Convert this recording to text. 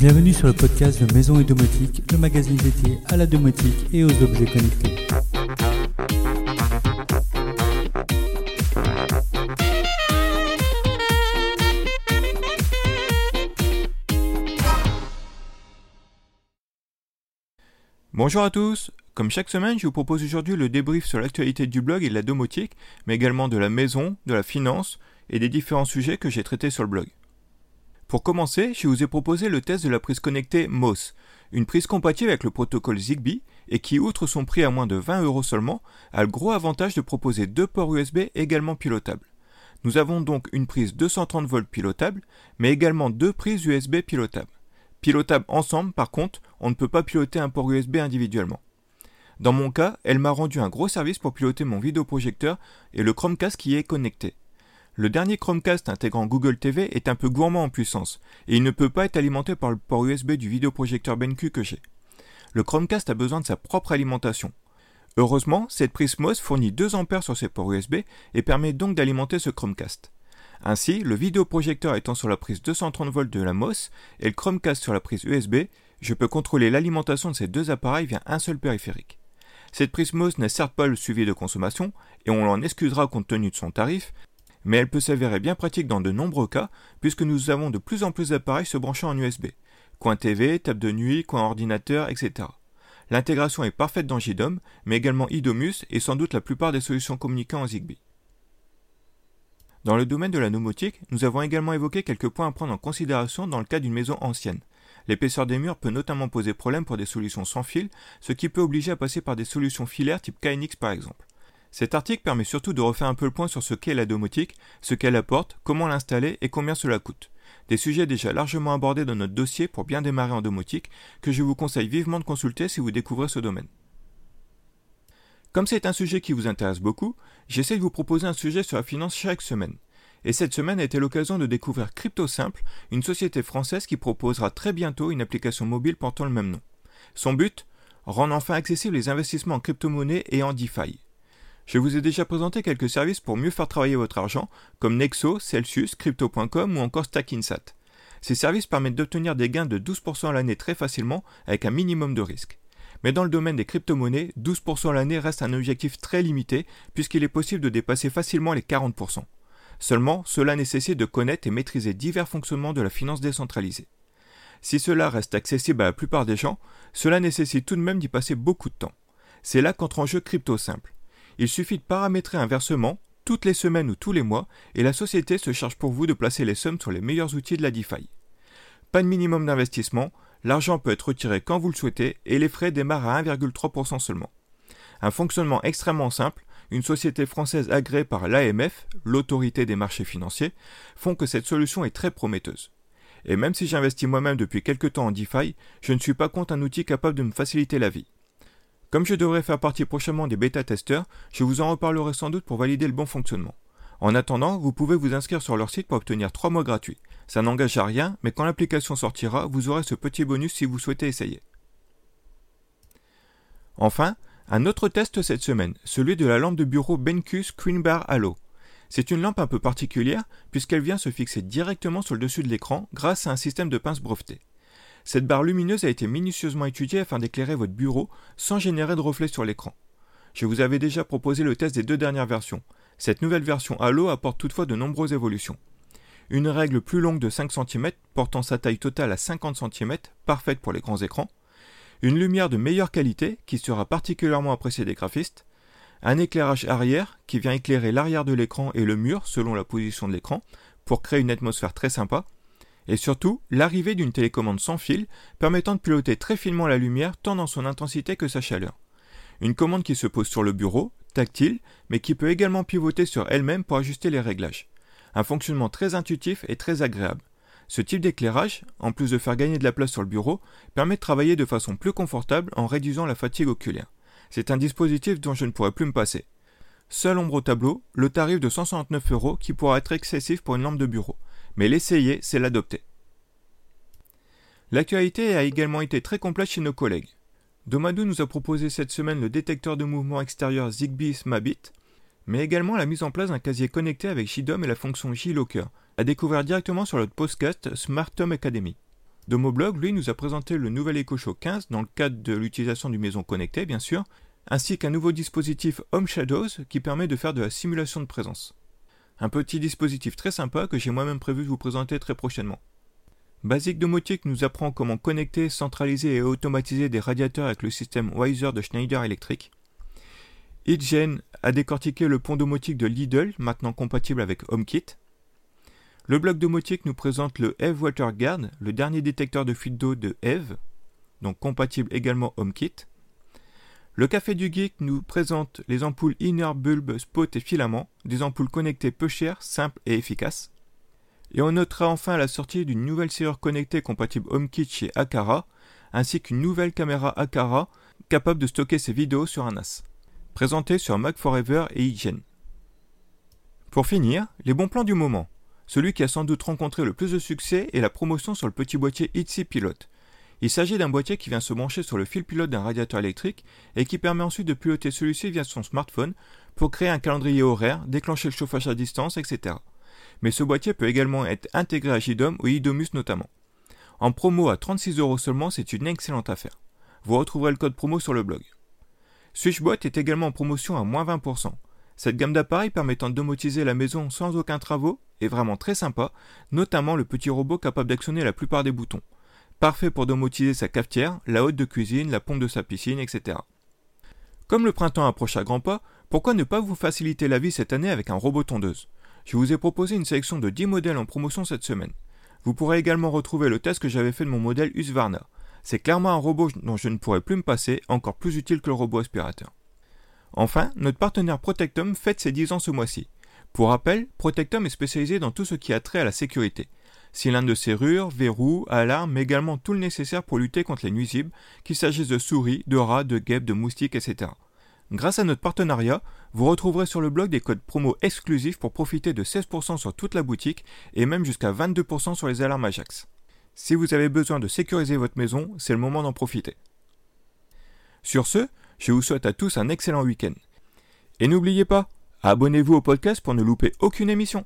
Bienvenue sur le podcast de Maison et Domotique, le magazine dédié à la domotique et aux objets connectés. Bonjour à tous Comme chaque semaine, je vous propose aujourd'hui le débrief sur l'actualité du blog et de la domotique, mais également de la maison, de la finance et des différents sujets que j'ai traités sur le blog. Pour commencer, je vous ai proposé le test de la prise connectée MOS, une prise compatible avec le protocole Zigbee et qui, outre son prix à moins de 20 euros seulement, a le gros avantage de proposer deux ports USB également pilotables. Nous avons donc une prise 230 volts pilotable, mais également deux prises USB pilotables. Pilotables ensemble, par contre, on ne peut pas piloter un port USB individuellement. Dans mon cas, elle m'a rendu un gros service pour piloter mon vidéoprojecteur et le Chromecast qui y est connecté. Le dernier Chromecast intégrant Google TV est un peu gourmand en puissance, et il ne peut pas être alimenté par le port USB du vidéoprojecteur BenQ que j'ai. Le Chromecast a besoin de sa propre alimentation. Heureusement, cette prise MOS fournit 2 A sur ses ports USB et permet donc d'alimenter ce Chromecast. Ainsi, le vidéoprojecteur étant sur la prise 230 volts de la MOS et le Chromecast sur la prise USB, je peux contrôler l'alimentation de ces deux appareils via un seul périphérique. Cette prise MOS n'est certes pas le suivi de consommation, et on l'en excusera compte tenu de son tarif, mais elle peut s'avérer bien pratique dans de nombreux cas, puisque nous avons de plus en plus d'appareils se branchant en USB. Coin TV, table de nuit, coin ordinateur, etc. L'intégration est parfaite dans JDOM, mais également IDOMUS et sans doute la plupart des solutions communiquant en Zigbee. Dans le domaine de la nomotique, nous avons également évoqué quelques points à prendre en considération dans le cas d'une maison ancienne. L'épaisseur des murs peut notamment poser problème pour des solutions sans fil, ce qui peut obliger à passer par des solutions filaires type KNX par exemple. Cet article permet surtout de refaire un peu le point sur ce qu'est la domotique, ce qu'elle apporte, comment l'installer et combien cela coûte. Des sujets déjà largement abordés dans notre dossier pour bien démarrer en domotique que je vous conseille vivement de consulter si vous découvrez ce domaine. Comme c'est un sujet qui vous intéresse beaucoup, j'essaie de vous proposer un sujet sur la finance chaque semaine. Et cette semaine a été l'occasion de découvrir CryptoSimple, une société française qui proposera très bientôt une application mobile portant le même nom. Son but? Rendre enfin accessibles les investissements en crypto-monnaie et en DeFi. Je vous ai déjà présenté quelques services pour mieux faire travailler votre argent, comme Nexo, Celsius, Crypto.com ou encore StackInsat. Ces services permettent d'obtenir des gains de 12% à l'année très facilement avec un minimum de risque. Mais dans le domaine des crypto-monnaies, 12% à l'année reste un objectif très limité puisqu'il est possible de dépasser facilement les 40%. Seulement, cela nécessite de connaître et maîtriser divers fonctionnements de la finance décentralisée. Si cela reste accessible à la plupart des gens, cela nécessite tout de même d'y passer beaucoup de temps. C'est là qu'entre en jeu Crypto Simple. Il suffit de paramétrer un versement toutes les semaines ou tous les mois et la société se charge pour vous de placer les sommes sur les meilleurs outils de la DeFi. Pas de minimum d'investissement, l'argent peut être retiré quand vous le souhaitez et les frais démarrent à 1,3% seulement. Un fonctionnement extrêmement simple, une société française agréée par l'AMF, l'autorité des marchés financiers, font que cette solution est très prometteuse. Et même si j'investis moi-même depuis quelques temps en DeFi, je ne suis pas contre un outil capable de me faciliter la vie. Comme je devrais faire partie prochainement des bêta-testeurs, je vous en reparlerai sans doute pour valider le bon fonctionnement. En attendant, vous pouvez vous inscrire sur leur site pour obtenir 3 mois gratuits. Ça n'engage à rien, mais quand l'application sortira, vous aurez ce petit bonus si vous souhaitez essayer. Enfin, un autre test cette semaine, celui de la lampe de bureau BenQ Screen Bar Halo. C'est une lampe un peu particulière puisqu'elle vient se fixer directement sur le dessus de l'écran grâce à un système de pince breveté. Cette barre lumineuse a été minutieusement étudiée afin d'éclairer votre bureau sans générer de reflets sur l'écran. Je vous avais déjà proposé le test des deux dernières versions. Cette nouvelle version Halo apporte toutefois de nombreuses évolutions. Une règle plus longue de 5 cm portant sa taille totale à 50 cm, parfaite pour les grands écrans. Une lumière de meilleure qualité qui sera particulièrement appréciée des graphistes. Un éclairage arrière qui vient éclairer l'arrière de l'écran et le mur selon la position de l'écran pour créer une atmosphère très sympa et surtout l'arrivée d'une télécommande sans fil permettant de piloter très finement la lumière tant dans son intensité que sa chaleur. Une commande qui se pose sur le bureau, tactile, mais qui peut également pivoter sur elle-même pour ajuster les réglages. Un fonctionnement très intuitif et très agréable. Ce type d'éclairage, en plus de faire gagner de la place sur le bureau, permet de travailler de façon plus confortable en réduisant la fatigue oculaire. C'est un dispositif dont je ne pourrais plus me passer. Seul ombre au tableau, le tarif de 169 euros qui pourra être excessif pour une lampe de bureau mais l'essayer, c'est l'adopter. L'actualité a également été très complète chez nos collègues. Domadou nous a proposé cette semaine le détecteur de mouvement extérieur Zigbee Smabit, mais également la mise en place d'un casier connecté avec JDOM et la fonction J-Locker, à découvrir directement sur notre podcast Smart Home Academy. Domoblog, lui, nous a présenté le nouvel EcoShow 15 dans le cadre de l'utilisation du maison connectée, bien sûr, ainsi qu'un nouveau dispositif Home Shadows qui permet de faire de la simulation de présence. Un petit dispositif très sympa que j'ai moi-même prévu de vous présenter très prochainement. Basic Domotique nous apprend comment connecter, centraliser et automatiser des radiateurs avec le système Wiser de Schneider Electric. HitGen a décortiqué le pont domotique de Lidl, maintenant compatible avec HomeKit. Le blog domotique nous présente le Eve WaterGuard, le dernier détecteur de fuite d'eau de Eve, donc compatible également HomeKit. Le Café du Geek nous présente les ampoules Inner Bulb Spot et Filament, des ampoules connectées peu chères, simples et efficaces. Et on notera enfin la sortie d'une nouvelle serrure connectée compatible HomeKit chez Akara, ainsi qu'une nouvelle caméra Akara capable de stocker ses vidéos sur un NAS, présentée sur Mac Forever et Hygiene. Pour finir, les bons plans du moment. Celui qui a sans doute rencontré le plus de succès est la promotion sur le petit boîtier Itsy Pilot. Il s'agit d'un boîtier qui vient se brancher sur le fil pilote d'un radiateur électrique et qui permet ensuite de piloter celui-ci via son smartphone pour créer un calendrier horaire, déclencher le chauffage à distance, etc mais ce boîtier peut également être intégré à JDOM ou IDOMUS notamment. En promo à 36 euros seulement, c'est une excellente affaire. Vous retrouverez le code promo sur le blog. Switchbot est également en promotion à moins 20%. Cette gamme d'appareils permettant de domotiser la maison sans aucun travaux est vraiment très sympa, notamment le petit robot capable d'actionner la plupart des boutons. Parfait pour domotiser sa cafetière, la haute de cuisine, la pompe de sa piscine, etc. Comme le printemps approche à grands pas, pourquoi ne pas vous faciliter la vie cette année avec un robot tondeuse? Je vous ai proposé une sélection de 10 modèles en promotion cette semaine. Vous pourrez également retrouver le test que j'avais fait de mon modèle Husqvarna. C'est clairement un robot dont je ne pourrais plus me passer, encore plus utile que le robot aspirateur. Enfin, notre partenaire Protectum fête ses 10 ans ce mois-ci. Pour rappel, Protectum est spécialisé dans tout ce qui a trait à la sécurité. Cylindres de serrure, verrous, alarmes, mais également tout le nécessaire pour lutter contre les nuisibles, qu'il s'agisse de souris, de rats, de guêpes, de moustiques, etc. Grâce à notre partenariat, vous retrouverez sur le blog des codes promo exclusifs pour profiter de 16% sur toute la boutique et même jusqu'à 22% sur les alarmes Ajax. Si vous avez besoin de sécuriser votre maison, c'est le moment d'en profiter. Sur ce, je vous souhaite à tous un excellent week-end. Et n'oubliez pas, abonnez-vous au podcast pour ne louper aucune émission.